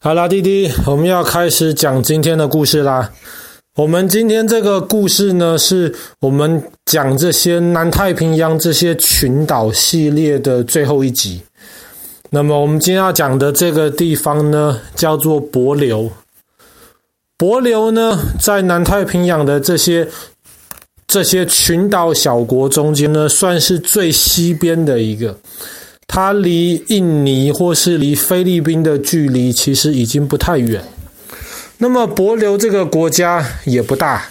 好啦，弟弟，我们要开始讲今天的故事啦。我们今天这个故事呢，是我们讲这些南太平洋这些群岛系列的最后一集。那么，我们今天要讲的这个地方呢，叫做帛琉。帛琉呢，在南太平洋的这些这些群岛小国中间呢，算是最西边的一个。它离印尼或是离菲律宾的距离其实已经不太远。那么帛琉这个国家也不大，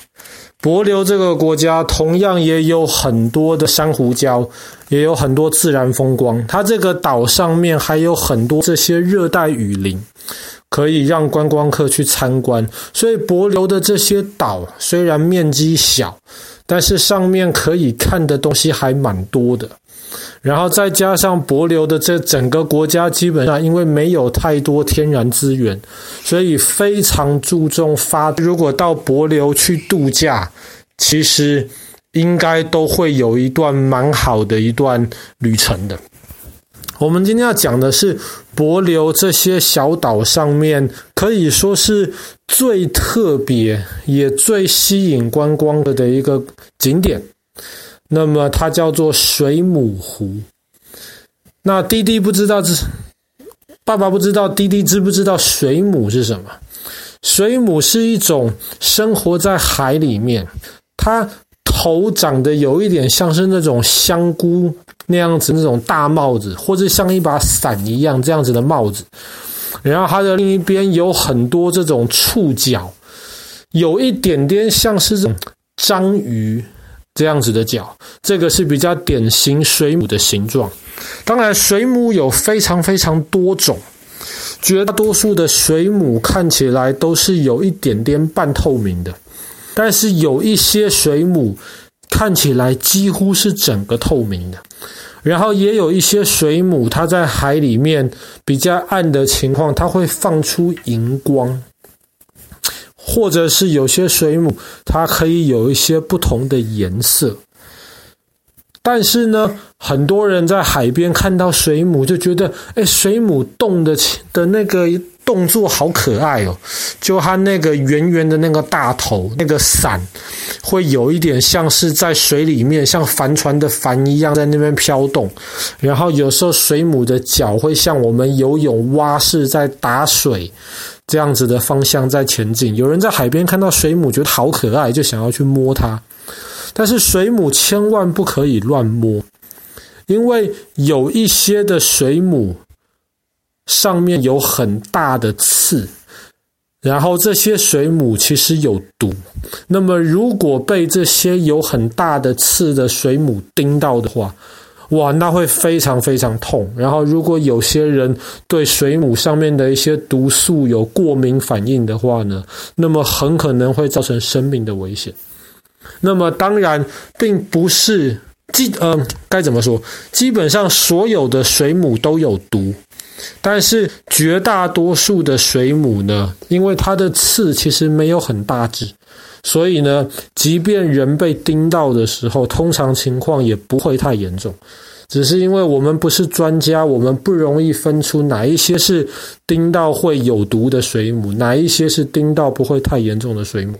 帛琉这个国家同样也有很多的珊瑚礁，也有很多自然风光。它这个岛上面还有很多这些热带雨林，可以让观光客去参观。所以帛琉的这些岛虽然面积小，但是上面可以看的东西还蛮多的。然后再加上帛琉的这整个国家，基本上因为没有太多天然资源，所以非常注重发。如果到帛琉去度假，其实应该都会有一段蛮好的一段旅程的。我们今天要讲的是帛琉这些小岛上面，可以说是最特别也最吸引观光的的一个景点。那么它叫做水母湖。那弟弟不知道这，爸爸不知道，弟弟知不知道水母是什么？水母是一种生活在海里面，它头长得有一点像是那种香菇那样子那种大帽子，或者像一把伞一样这样子的帽子。然后它的另一边有很多这种触角，有一点点像是这种章鱼。这样子的脚，这个是比较典型水母的形状。当然，水母有非常非常多种，绝大多数的水母看起来都是有一点点半透明的，但是有一些水母看起来几乎是整个透明的。然后也有一些水母，它在海里面比较暗的情况，它会放出荧光。或者是有些水母，它可以有一些不同的颜色。但是呢，很多人在海边看到水母，就觉得，哎，水母动的的那个动作好可爱哦！就它那个圆圆的那个大头，那个伞，会有一点像是在水里面，像帆船的帆一样在那边飘动。然后有时候水母的脚会像我们游泳蛙式在打水。这样子的方向在前进，有人在海边看到水母，觉得好可爱，就想要去摸它。但是水母千万不可以乱摸，因为有一些的水母上面有很大的刺，然后这些水母其实有毒。那么如果被这些有很大的刺的水母叮到的话，哇，那会非常非常痛。然后，如果有些人对水母上面的一些毒素有过敏反应的话呢，那么很可能会造成生命的危险。那么，当然并不是基呃该怎么说？基本上所有的水母都有毒，但是绝大多数的水母呢，因为它的刺其实没有很大只。所以呢，即便人被叮到的时候，通常情况也不会太严重，只是因为我们不是专家，我们不容易分出哪一些是叮到会有毒的水母，哪一些是叮到不会太严重的水母。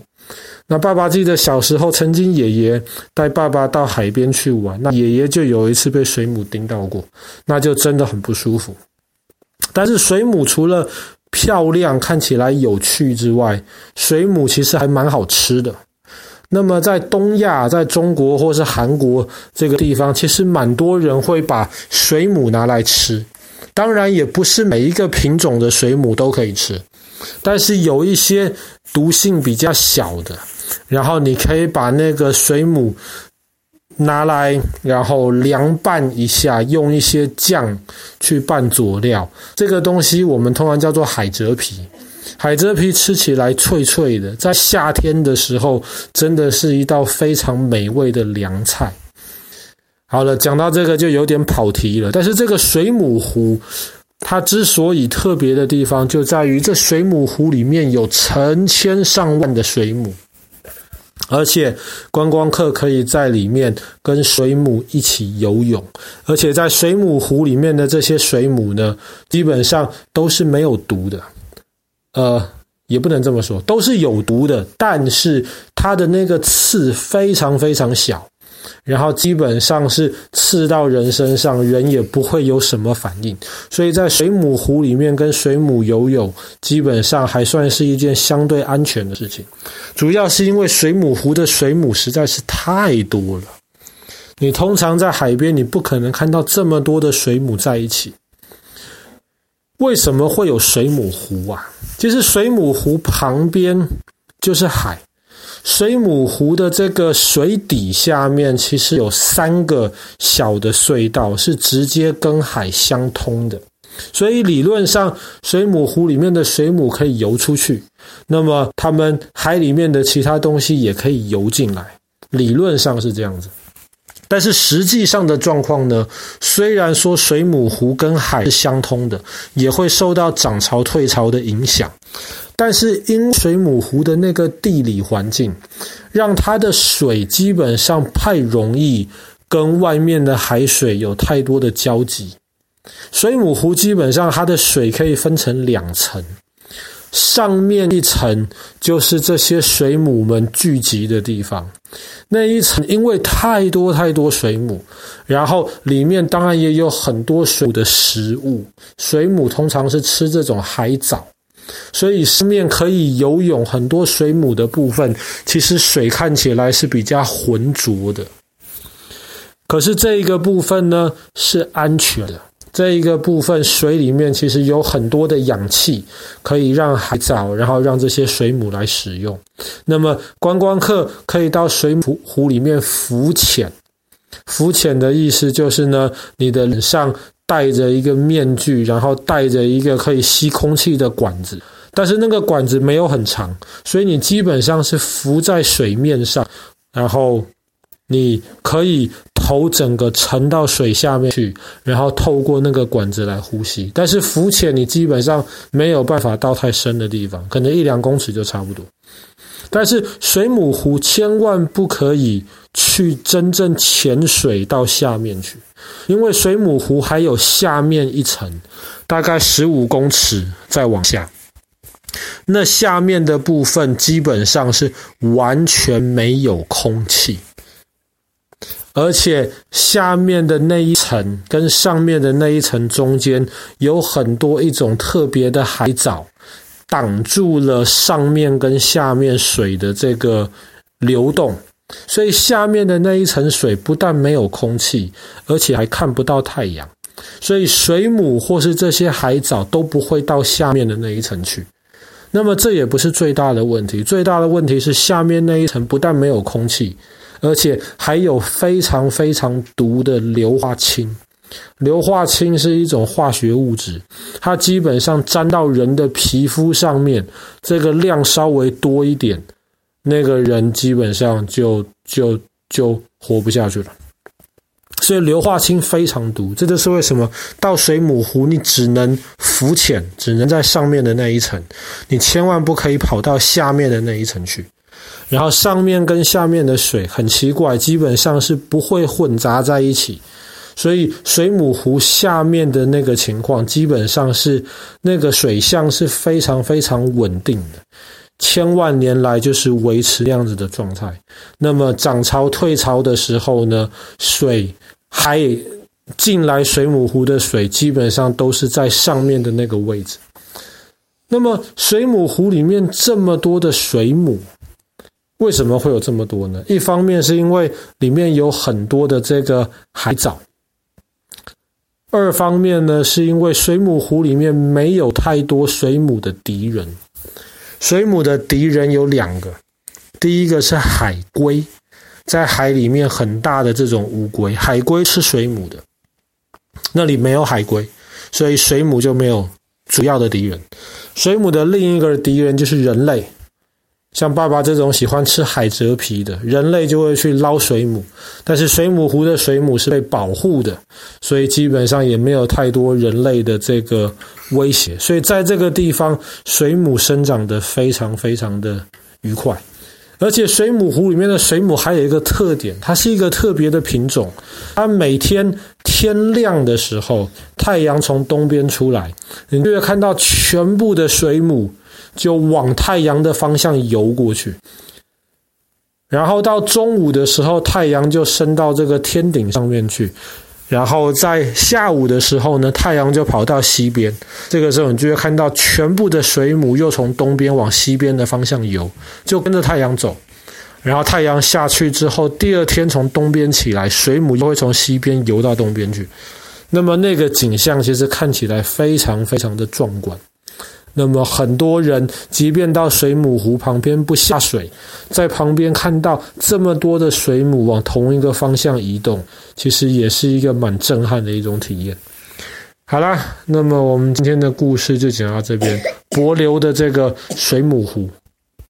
那爸爸记得小时候，曾经爷爷带爸爸到海边去玩，那爷爷就有一次被水母叮到过，那就真的很不舒服。但是水母除了漂亮，看起来有趣之外，水母其实还蛮好吃的。那么在东亚，在中国或是韩国这个地方，其实蛮多人会把水母拿来吃。当然，也不是每一个品种的水母都可以吃，但是有一些毒性比较小的，然后你可以把那个水母。拿来，然后凉拌一下，用一些酱去拌佐料。这个东西我们通常叫做海蜇皮。海蜇皮吃起来脆脆的，在夏天的时候，真的是一道非常美味的凉菜。好了，讲到这个就有点跑题了。但是这个水母湖，它之所以特别的地方，就在于这水母湖里面有成千上万的水母。而且观光客可以在里面跟水母一起游泳，而且在水母湖里面的这些水母呢，基本上都是没有毒的。呃，也不能这么说，都是有毒的，但是它的那个刺非常非常小。然后基本上是刺到人身上，人也不会有什么反应。所以在水母湖里面跟水母游泳，基本上还算是一件相对安全的事情。主要是因为水母湖的水母实在是太多了。你通常在海边，你不可能看到这么多的水母在一起。为什么会有水母湖啊？其实水母湖旁边就是海。水母湖的这个水底下面，其实有三个小的隧道，是直接跟海相通的。所以理论上，水母湖里面的水母可以游出去，那么它们海里面的其他东西也可以游进来。理论上是这样子，但是实际上的状况呢？虽然说水母湖跟海是相通的，也会受到涨潮退潮的影响。但是因水母湖的那个地理环境，让它的水基本上太容易跟外面的海水有太多的交集。水母湖基本上它的水可以分成两层，上面一层就是这些水母们聚集的地方，那一层因为太多太多水母，然后里面当然也有很多水母的食物，水母通常是吃这种海藻。所以上面可以游泳很多水母的部分，其实水看起来是比较浑浊的。可是这一个部分呢，是安全的，这一个部分水里面其实有很多的氧气，可以让海藻，然后让这些水母来使用。那么观光客可以到水母湖里面浮潜，浮潜的意思就是呢，你的脸上。戴着一个面具，然后带着一个可以吸空气的管子，但是那个管子没有很长，所以你基本上是浮在水面上，然后你可以头整个沉到水下面去，然后透过那个管子来呼吸。但是浮潜你基本上没有办法到太深的地方，可能一两公尺就差不多。但是水母湖千万不可以去真正潜水到下面去。因为水母湖还有下面一层，大概十五公尺再往下，那下面的部分基本上是完全没有空气，而且下面的那一层跟上面的那一层中间有很多一种特别的海藻，挡住了上面跟下面水的这个流动。所以下面的那一层水不但没有空气，而且还看不到太阳，所以水母或是这些海藻都不会到下面的那一层去。那么这也不是最大的问题，最大的问题是下面那一层不但没有空气，而且还有非常非常毒的硫化氢。硫化氢是一种化学物质，它基本上沾到人的皮肤上面，这个量稍微多一点。那个人基本上就就就活不下去了，所以硫化氢非常毒，这就是为什么到水母湖你只能浮潜，只能在上面的那一层，你千万不可以跑到下面的那一层去。然后上面跟下面的水很奇怪，基本上是不会混杂在一起，所以水母湖下面的那个情况基本上是那个水象是非常非常稳定的。千万年来就是维持这样子的状态。那么涨潮退潮的时候呢，水还进来水母湖的水基本上都是在上面的那个位置。那么水母湖里面这么多的水母，为什么会有这么多呢？一方面是因为里面有很多的这个海藻，二方面呢是因为水母湖里面没有太多水母的敌人。水母的敌人有两个，第一个是海龟，在海里面很大的这种乌龟，海龟吃水母的，那里没有海龟，所以水母就没有主要的敌人。水母的另一个敌人就是人类。像爸爸这种喜欢吃海蜇皮的人类就会去捞水母，但是水母湖的水母是被保护的，所以基本上也没有太多人类的这个威胁，所以在这个地方水母生长得非常非常的愉快，而且水母湖里面的水母还有一个特点，它是一个特别的品种。它每天天亮的时候，太阳从东边出来，你就会看到全部的水母就往太阳的方向游过去。然后到中午的时候，太阳就升到这个天顶上面去。然后在下午的时候呢，太阳就跑到西边。这个时候，你就会看到全部的水母又从东边往西边的方向游，就跟着太阳走。然后太阳下去之后，第二天从东边起来，水母又会从西边游到东边去。那么那个景象其实看起来非常非常的壮观。那么很多人即便到水母湖旁边不下水，在旁边看到这么多的水母往同一个方向移动，其实也是一个蛮震撼的一种体验。好啦，那么我们今天的故事就讲到这边，柏流的这个水母湖。